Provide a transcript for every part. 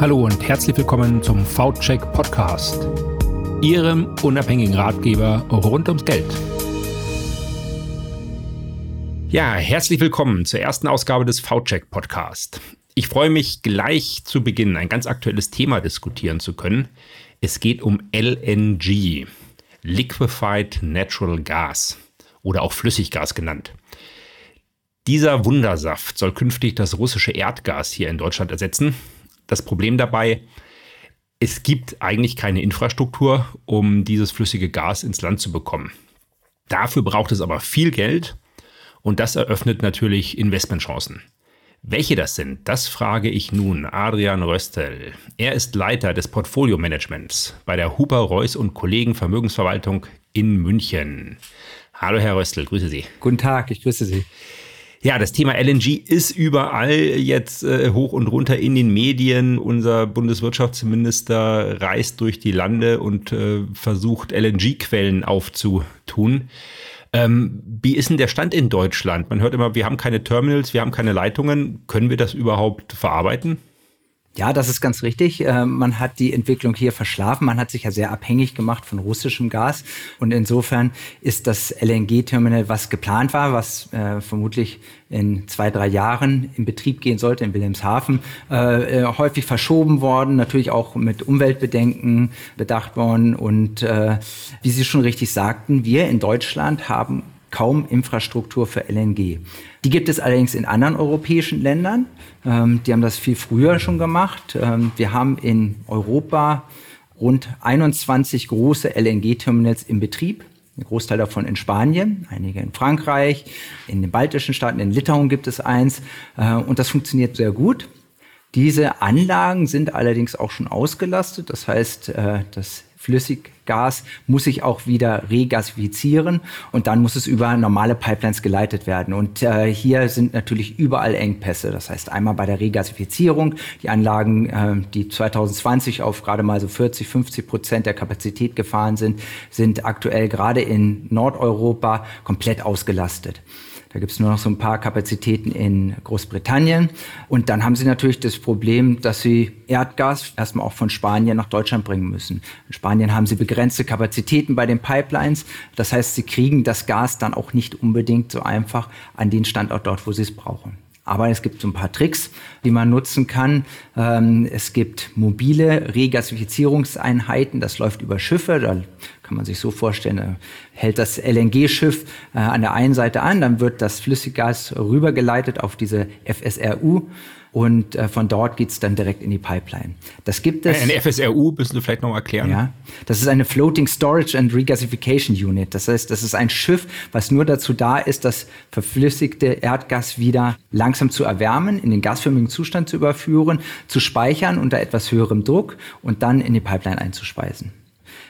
Hallo und herzlich willkommen zum V-Check Podcast, Ihrem unabhängigen Ratgeber rund ums Geld. Ja, herzlich willkommen zur ersten Ausgabe des V-Check Podcast. Ich freue mich gleich zu Beginn ein ganz aktuelles Thema diskutieren zu können. Es geht um LNG, Liquefied Natural Gas oder auch Flüssiggas genannt. Dieser Wundersaft soll künftig das russische Erdgas hier in Deutschland ersetzen das Problem dabei, es gibt eigentlich keine Infrastruktur, um dieses flüssige Gas ins Land zu bekommen. Dafür braucht es aber viel Geld und das eröffnet natürlich Investmentchancen. Welche das sind, das frage ich nun Adrian Röstel. Er ist Leiter des Portfolio-Managements bei der Huber Reuss und Kollegen Vermögensverwaltung in München. Hallo Herr Röstel, grüße Sie. Guten Tag, ich grüße Sie. Ja, das Thema LNG ist überall jetzt äh, hoch und runter in den Medien. Unser Bundeswirtschaftsminister reist durch die Lande und äh, versucht LNG-Quellen aufzutun. Ähm, wie ist denn der Stand in Deutschland? Man hört immer, wir haben keine Terminals, wir haben keine Leitungen. Können wir das überhaupt verarbeiten? Ja, das ist ganz richtig. Äh, man hat die Entwicklung hier verschlafen. Man hat sich ja sehr abhängig gemacht von russischem Gas. Und insofern ist das LNG-Terminal, was geplant war, was äh, vermutlich in zwei, drei Jahren in Betrieb gehen sollte in Wilhelmshaven, äh, äh häufig verschoben worden, natürlich auch mit Umweltbedenken bedacht worden. Und wie Sie schon richtig sagten, wir in Deutschland haben kaum Infrastruktur für LNG. Die gibt es allerdings in anderen europäischen Ländern. Ähm, die haben das viel früher schon gemacht. Ähm, wir haben in Europa rund 21 große LNG-Terminals im Betrieb. Ein Großteil davon in Spanien, einige in Frankreich, in den baltischen Staaten, in Litauen gibt es eins. Äh, und das funktioniert sehr gut. Diese Anlagen sind allerdings auch schon ausgelastet. Das heißt, äh, das Flüssiggas muss sich auch wieder regasifizieren und dann muss es über normale Pipelines geleitet werden. Und äh, hier sind natürlich überall Engpässe. Das heißt einmal bei der Regasifizierung, die Anlagen, äh, die 2020 auf gerade mal so 40, 50 Prozent der Kapazität gefahren sind, sind aktuell gerade in Nordeuropa komplett ausgelastet. Da gibt es nur noch so ein paar Kapazitäten in Großbritannien. Und dann haben sie natürlich das Problem, dass sie Erdgas erstmal auch von Spanien nach Deutschland bringen müssen. In Spanien haben sie begrenzte Kapazitäten bei den Pipelines. Das heißt, sie kriegen das Gas dann auch nicht unbedingt so einfach an den Standort dort, wo sie es brauchen. Aber es gibt so ein paar Tricks, die man nutzen kann. Ähm, es gibt mobile Regasifizierungseinheiten. Das läuft über Schiffe. Da kann man sich so vorstellen, da hält das LNG-Schiff äh, an der einen Seite an, dann wird das Flüssiggas rübergeleitet auf diese FSRU und äh, von dort geht's dann direkt in die Pipeline. Das gibt es. Eine FSRU, müssen Sie vielleicht noch erklären? Ja, das ist eine Floating Storage and Regasification Unit. Das heißt, das ist ein Schiff, was nur dazu da ist, das verflüssigte Erdgas wieder langsam zu erwärmen, in den gasförmigen Zustand zu überführen, zu speichern unter etwas höherem Druck und dann in die Pipeline einzuspeisen.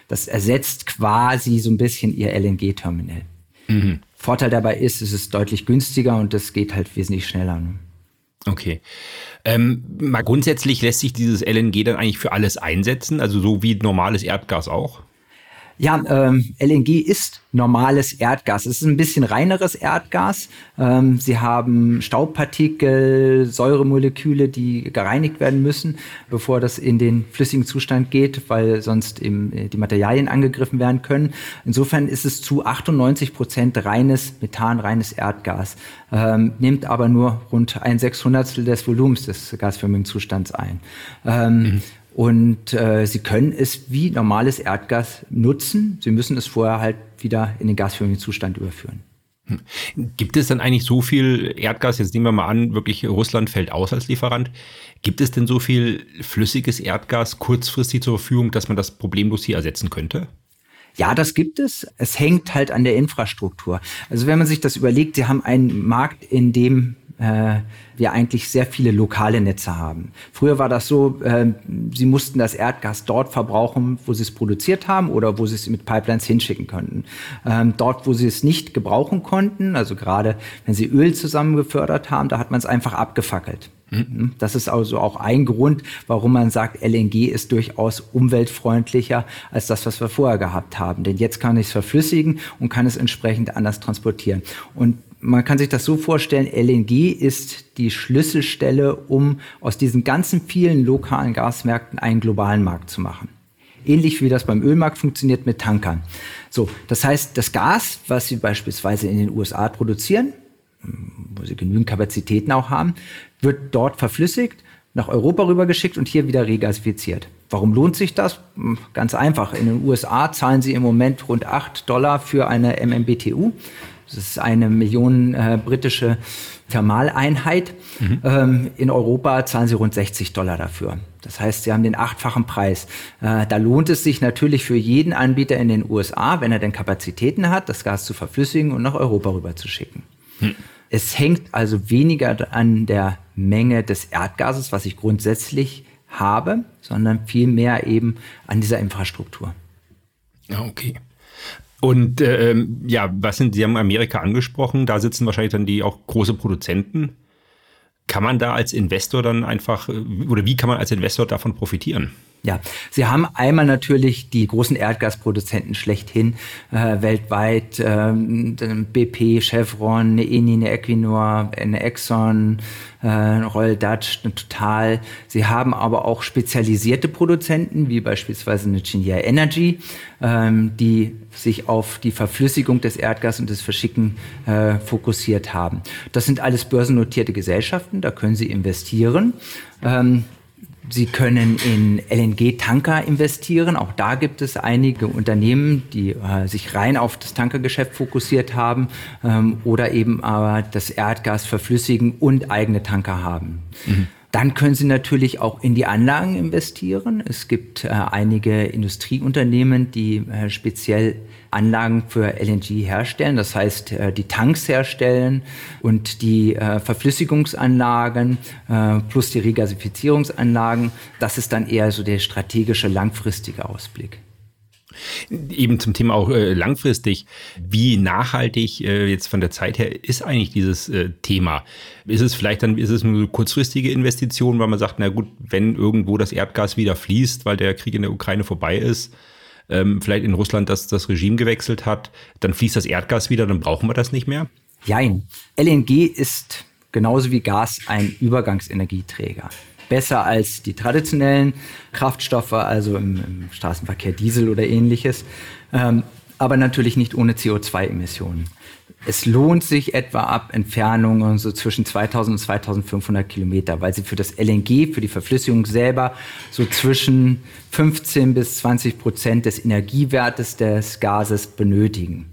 Das ersetzt quasi so ein bisschen Ihr LNG-Terminal. Mhm. Vorteil dabei ist, es ist deutlich günstiger und es geht halt wesentlich schneller. Ne? Okay. Ähm, mal grundsätzlich lässt sich dieses LNG dann eigentlich für alles einsetzen, also so wie normales Erdgas auch? Ja, ähm, LNG ist normales Erdgas. Es ist ein bisschen reineres Erdgas. Ähm, sie haben Staubpartikel, Säuremoleküle, die gereinigt werden müssen, bevor das in den flüssigen Zustand geht, weil sonst eben äh, die Materialien angegriffen werden können. Insofern ist es zu 98 Prozent reines Methan, reines Erdgas, ähm, nimmt aber nur rund ein Sechshundertstel des Volumens des gasförmigen Zustands ein. Ähm, mhm. Und äh, Sie können es wie normales Erdgas nutzen. Sie müssen es vorher halt wieder in den gasförmigen Zustand überführen. Hm. Gibt es dann eigentlich so viel Erdgas, jetzt nehmen wir mal an, wirklich Russland fällt aus als Lieferant, gibt es denn so viel flüssiges Erdgas kurzfristig zur Verfügung, dass man das problemlos hier ersetzen könnte? Ja, das gibt es. Es hängt halt an der Infrastruktur. Also wenn man sich das überlegt, Sie haben einen Markt, in dem äh, wir eigentlich sehr viele lokale Netze haben. Früher war das so, äh, sie mussten das Erdgas dort verbrauchen, wo sie es produziert haben oder wo sie es mit Pipelines hinschicken könnten. Ähm, dort, wo sie es nicht gebrauchen konnten, also gerade wenn sie Öl zusammen gefördert haben, da hat man es einfach abgefackelt. Mhm. Das ist also auch ein Grund, warum man sagt, LNG ist durchaus umweltfreundlicher als das, was wir vorher gehabt haben. Denn jetzt kann ich es verflüssigen und kann es entsprechend anders transportieren. Und man kann sich das so vorstellen, LNG ist die Schlüsselstelle, um aus diesen ganzen vielen lokalen Gasmärkten einen globalen Markt zu machen. Ähnlich wie das beim Ölmarkt funktioniert mit Tankern. So, das heißt, das Gas, was Sie beispielsweise in den USA produzieren, wo Sie genügend Kapazitäten auch haben, wird dort verflüssigt, nach Europa rübergeschickt und hier wieder regasifiziert. Warum lohnt sich das? Hm, ganz einfach. In den USA zahlen Sie im Moment rund 8 Dollar für eine MMBTU. Das ist eine Million äh, britische Thermaleinheit. Mhm. Ähm, in Europa zahlen sie rund 60 Dollar dafür. Das heißt, sie haben den achtfachen Preis. Äh, da lohnt es sich natürlich für jeden Anbieter in den USA, wenn er denn Kapazitäten hat, das Gas zu verflüssigen und nach Europa rüber zu schicken. Mhm. Es hängt also weniger an der Menge des Erdgases, was ich grundsätzlich habe, sondern vielmehr eben an dieser Infrastruktur. Okay. Und ähm, ja, was sind, Sie haben Amerika angesprochen, da sitzen wahrscheinlich dann die auch große Produzenten. Kann man da als Investor dann einfach, äh, oder wie kann man als Investor davon profitieren? Ja, Sie haben einmal natürlich die großen Erdgasproduzenten schlechthin äh, weltweit, ähm, BP, Chevron, eine Eni, eine Equinor, eine Exxon, äh, Royal Dutch, eine Total. Sie haben aber auch spezialisierte Produzenten, wie beispielsweise eine Cheniere Energy, ähm, die sich auf die Verflüssigung des Erdgas und das Verschicken äh, fokussiert haben. Das sind alles börsennotierte Gesellschaften, da können Sie investieren. Ähm, Sie können in LNG-Tanker investieren. Auch da gibt es einige Unternehmen, die äh, sich rein auf das Tankergeschäft fokussiert haben ähm, oder eben aber das Erdgas verflüssigen und eigene Tanker haben. Mhm. Dann können Sie natürlich auch in die Anlagen investieren. Es gibt äh, einige Industrieunternehmen, die äh, speziell Anlagen für LNG herstellen, das heißt äh, die Tanks herstellen und die äh, Verflüssigungsanlagen äh, plus die Regasifizierungsanlagen. Das ist dann eher so der strategische langfristige Ausblick. Eben zum Thema auch äh, langfristig, wie nachhaltig äh, jetzt von der Zeit her ist eigentlich dieses äh, Thema? Ist es vielleicht dann, ist es eine kurzfristige Investition, weil man sagt, na gut, wenn irgendwo das Erdgas wieder fließt, weil der Krieg in der Ukraine vorbei ist, ähm, vielleicht in Russland das, das Regime gewechselt hat, dann fließt das Erdgas wieder, dann brauchen wir das nicht mehr? Jein. LNG ist genauso wie Gas ein Übergangsenergieträger besser als die traditionellen Kraftstoffe, also im, im Straßenverkehr Diesel oder ähnliches, ähm, aber natürlich nicht ohne CO2-Emissionen. Es lohnt sich etwa ab Entfernungen so zwischen 2000 und 2500 Kilometer, weil sie für das LNG, für die Verflüssigung selber so zwischen 15 bis 20 Prozent des Energiewertes des Gases benötigen.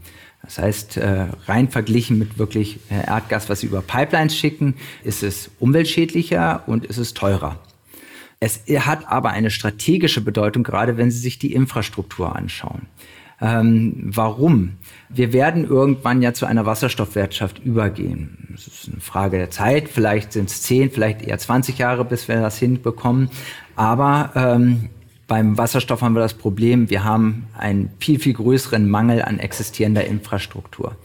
Das heißt, äh, rein verglichen mit wirklich äh, Erdgas, was sie über Pipelines schicken, ist es umweltschädlicher und ist es teurer. Es hat aber eine strategische Bedeutung, gerade wenn Sie sich die Infrastruktur anschauen. Ähm, warum? Wir werden irgendwann ja zu einer Wasserstoffwirtschaft übergehen. Das ist eine Frage der Zeit. Vielleicht sind es 10, vielleicht eher 20 Jahre, bis wir das hinbekommen. Aber ähm, beim Wasserstoff haben wir das Problem, wir haben einen viel, viel größeren Mangel an existierender Infrastruktur.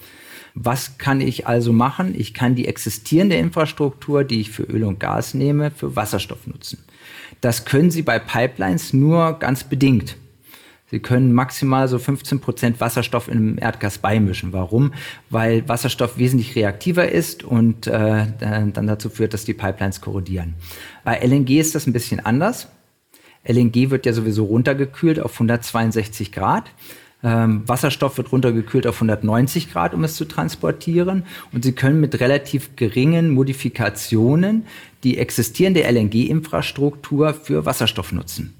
Was kann ich also machen? Ich kann die existierende Infrastruktur, die ich für Öl und Gas nehme, für Wasserstoff nutzen. Das können Sie bei Pipelines nur ganz bedingt. Sie können maximal so 15 Prozent Wasserstoff im Erdgas beimischen. Warum? Weil Wasserstoff wesentlich reaktiver ist und äh, dann dazu führt, dass die Pipelines korrodieren. Bei LNG ist das ein bisschen anders. LNG wird ja sowieso runtergekühlt auf 162 Grad. Ähm, Wasserstoff wird runtergekühlt auf 190 Grad, um es zu transportieren. Und Sie können mit relativ geringen Modifikationen die existierende LNG-Infrastruktur für Wasserstoff nutzen.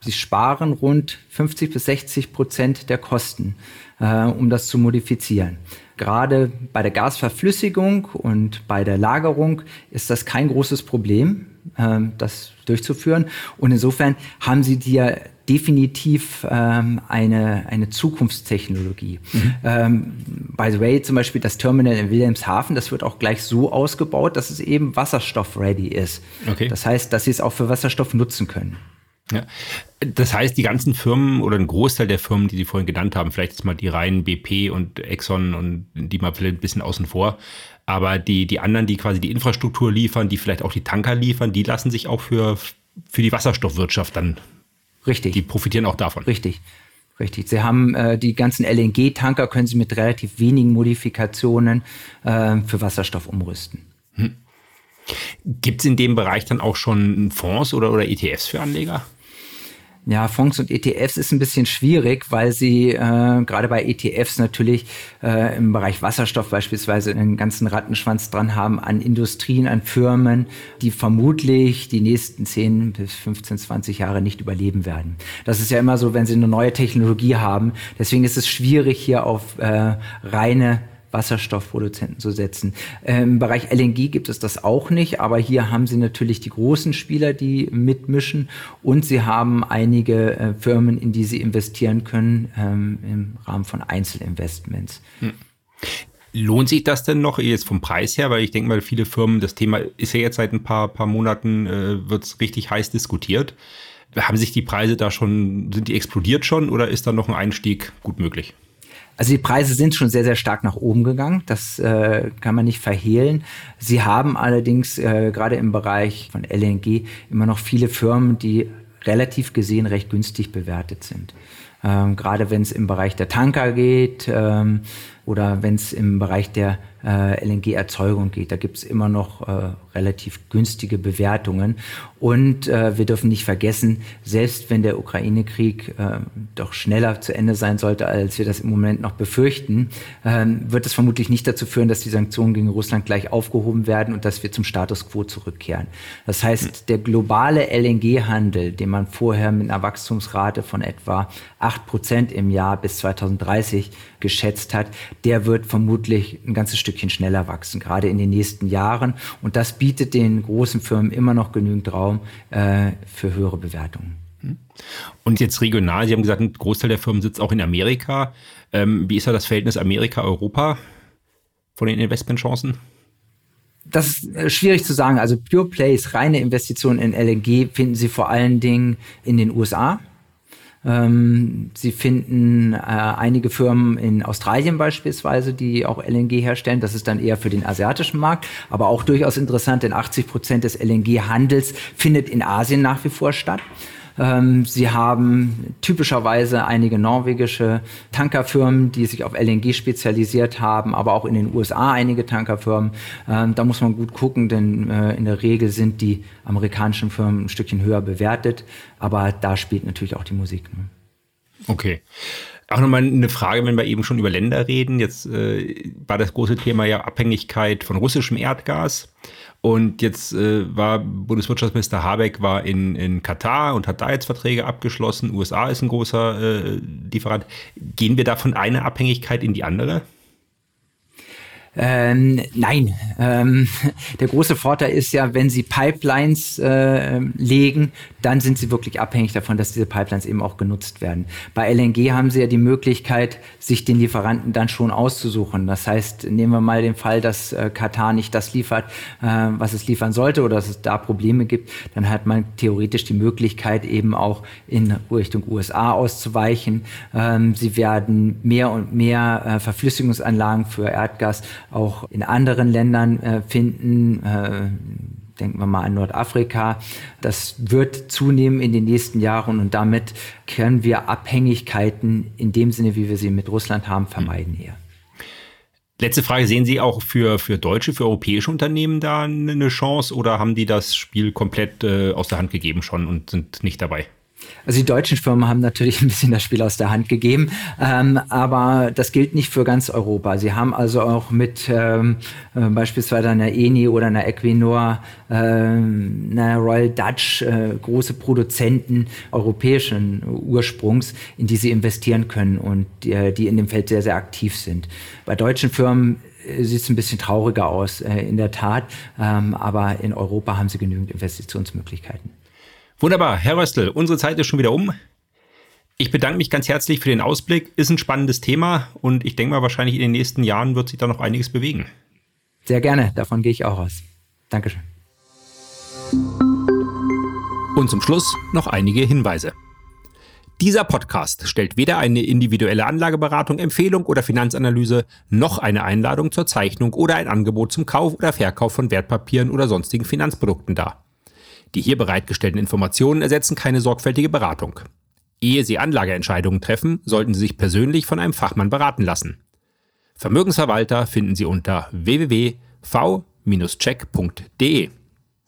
Sie sparen rund 50 bis 60 Prozent der Kosten, äh, um das zu modifizieren. Gerade bei der Gasverflüssigung und bei der Lagerung ist das kein großes Problem, das durchzuführen. Und insofern haben Sie dir definitiv ähm, eine, eine Zukunftstechnologie. Mhm. Ähm, by the way, zum Beispiel das Terminal in Wilhelmshaven, das wird auch gleich so ausgebaut, dass es eben wasserstoff-ready ist. Okay. Das heißt, dass Sie es auch für Wasserstoff nutzen können. Ja. Das heißt, die ganzen Firmen oder ein Großteil der Firmen, die Sie vorhin genannt haben, vielleicht jetzt mal die reinen BP und Exxon und die mal vielleicht ein bisschen außen vor, aber die, die anderen, die quasi die Infrastruktur liefern, die vielleicht auch die Tanker liefern, die lassen sich auch für, für die Wasserstoffwirtschaft dann. Richtig. Die profitieren auch davon. Richtig. Richtig. Sie haben äh, die ganzen LNG-Tanker, können Sie mit relativ wenigen Modifikationen äh, für Wasserstoff umrüsten. Hm. Gibt es in dem Bereich dann auch schon Fonds oder, oder ETFs für Anleger? Ja, Fonds und ETFs ist ein bisschen schwierig, weil sie äh, gerade bei ETFs natürlich äh, im Bereich Wasserstoff beispielsweise einen ganzen Rattenschwanz dran haben an Industrien, an Firmen, die vermutlich die nächsten 10 bis 15, 20 Jahre nicht überleben werden. Das ist ja immer so, wenn sie eine neue Technologie haben. Deswegen ist es schwierig, hier auf äh, reine Wasserstoffproduzenten zu setzen. Im Bereich LNG gibt es das auch nicht, aber hier haben Sie natürlich die großen Spieler, die mitmischen und Sie haben einige äh, Firmen, in die Sie investieren können ähm, im Rahmen von Einzelinvestments. Hm. Lohnt sich das denn noch jetzt vom Preis her? Weil ich denke mal, viele Firmen, das Thema ist ja jetzt seit ein paar, paar Monaten, äh, wird es richtig heiß diskutiert. Haben sich die Preise da schon, sind die explodiert schon oder ist da noch ein Einstieg gut möglich? Also die Preise sind schon sehr, sehr stark nach oben gegangen. Das äh, kann man nicht verhehlen. Sie haben allerdings äh, gerade im Bereich von LNG immer noch viele Firmen, die relativ gesehen recht günstig bewertet sind. Ähm, gerade wenn es im Bereich der Tanker geht ähm, oder wenn es im Bereich der äh, LNG-Erzeugung geht. Da gibt es immer noch äh, relativ günstige Bewertungen. Und äh, wir dürfen nicht vergessen, selbst wenn der Ukraine-Krieg äh, doch schneller zu Ende sein sollte, als wir das im Moment noch befürchten, äh, wird es vermutlich nicht dazu führen, dass die Sanktionen gegen Russland gleich aufgehoben werden und dass wir zum Status quo zurückkehren. Das heißt, der globale LNG-Handel, den man vorher mit einer Wachstumsrate von etwa acht Prozent im Jahr bis 2030 geschätzt hat, der wird vermutlich ein ganzes Stückchen schneller wachsen, gerade in den nächsten Jahren. Und das bietet den großen Firmen immer noch genügend Raum äh, für höhere Bewertungen. Und jetzt regional, Sie haben gesagt, ein Großteil der Firmen sitzt auch in Amerika. Ähm, wie ist da das Verhältnis Amerika-Europa von den Investmentchancen? Das ist äh, schwierig zu sagen. Also Pure Plays, reine Investitionen in LNG finden Sie vor allen Dingen in den USA. Ähm, Sie finden äh, einige Firmen in Australien beispielsweise, die auch LNG herstellen. Das ist dann eher für den asiatischen Markt, aber auch durchaus interessant, denn 80 Prozent des LNG-Handels findet in Asien nach wie vor statt. Ähm, sie haben typischerweise einige norwegische Tankerfirmen, die sich auf LNG spezialisiert haben, aber auch in den USA einige Tankerfirmen. Ähm, da muss man gut gucken, denn äh, in der Regel sind die amerikanischen Firmen ein Stückchen höher bewertet. Aber da spielt natürlich auch die Musik. Ne? Okay. Auch nochmal eine Frage, wenn wir eben schon über Länder reden. Jetzt äh, war das große Thema ja Abhängigkeit von russischem Erdgas. Und jetzt äh, war Bundeswirtschaftsminister Habeck war in, in Katar und hat da jetzt Verträge abgeschlossen. USA ist ein großer äh, Lieferant. Gehen wir da von einer Abhängigkeit in die andere? Ähm, nein, ähm, der große Vorteil ist ja, wenn Sie Pipelines äh, legen, dann sind Sie wirklich abhängig davon, dass diese Pipelines eben auch genutzt werden. Bei LNG haben Sie ja die Möglichkeit, sich den Lieferanten dann schon auszusuchen. Das heißt, nehmen wir mal den Fall, dass äh, Katar nicht das liefert, äh, was es liefern sollte oder dass es da Probleme gibt, dann hat man theoretisch die Möglichkeit, eben auch in Richtung USA auszuweichen. Ähm, Sie werden mehr und mehr äh, Verflüssigungsanlagen für Erdgas auch in anderen Ländern äh, finden. Äh, denken wir mal an Nordafrika. Das wird zunehmen in den nächsten Jahren und damit können wir Abhängigkeiten in dem Sinne, wie wir sie mit Russland haben, vermeiden eher. Letzte Frage, sehen Sie auch für, für deutsche, für europäische Unternehmen da eine Chance oder haben die das Spiel komplett äh, aus der Hand gegeben schon und sind nicht dabei? Also die deutschen Firmen haben natürlich ein bisschen das Spiel aus der Hand gegeben, ähm, aber das gilt nicht für ganz Europa. Sie haben also auch mit ähm, äh, beispielsweise einer Eni oder einer Equinor, äh, einer Royal Dutch, äh, große Produzenten europäischen Ursprungs, in die sie investieren können und die, die in dem Feld sehr, sehr aktiv sind. Bei deutschen Firmen äh, sieht es ein bisschen trauriger aus, äh, in der Tat, ähm, aber in Europa haben sie genügend Investitionsmöglichkeiten. Wunderbar, Herr Röstl, unsere Zeit ist schon wieder um. Ich bedanke mich ganz herzlich für den Ausblick. Ist ein spannendes Thema und ich denke mal, wahrscheinlich in den nächsten Jahren wird sich da noch einiges bewegen. Sehr gerne, davon gehe ich auch aus. Dankeschön. Und zum Schluss noch einige Hinweise. Dieser Podcast stellt weder eine individuelle Anlageberatung, Empfehlung oder Finanzanalyse noch eine Einladung zur Zeichnung oder ein Angebot zum Kauf oder Verkauf von Wertpapieren oder sonstigen Finanzprodukten dar. Die hier bereitgestellten Informationen ersetzen keine sorgfältige Beratung. Ehe Sie Anlageentscheidungen treffen, sollten Sie sich persönlich von einem Fachmann beraten lassen. Vermögensverwalter finden Sie unter www.v-check.de.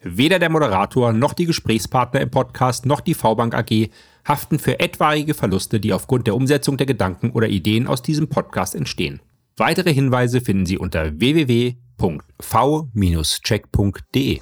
Weder der Moderator noch die Gesprächspartner im Podcast noch die V-Bank AG haften für etwaige Verluste, die aufgrund der Umsetzung der Gedanken oder Ideen aus diesem Podcast entstehen. Weitere Hinweise finden Sie unter www.v-check.de.